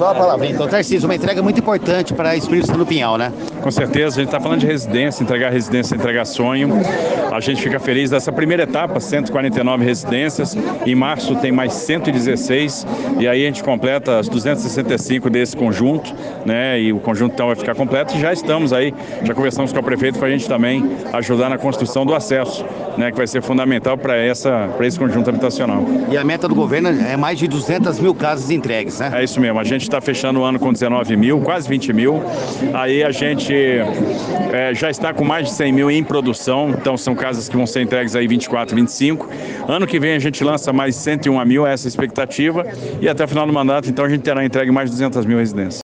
Só a palavrinha. Então, Tarcísio, uma entrega muito importante para Espírito Santo do Pinhal, né? Com certeza, a gente está falando de residência, entregar residência, entregar sonho. A gente fica feliz dessa primeira etapa, 149 residências. Em março tem mais 116 e aí a gente completa as 265 desse conjunto, né? E o conjunto então vai ficar completo. E já estamos aí, já conversamos com o prefeito para a gente também ajudar na construção do acesso, né? Que vai ser fundamental para essa para esse conjunto habitacional. E a meta do governo é mais de 200 mil casas entregues, né? É isso mesmo. A gente está fechando o ano com 19 mil, quase 20 mil. Aí a gente é, já está com mais de 100 mil em produção. Então são casas que vão ser entregues aí 24, 25. Ano que vem a gente lança mais 101 mil, essa é a expectativa. E até o final do mandato, então a gente terá entregue mais de 200 mil residências.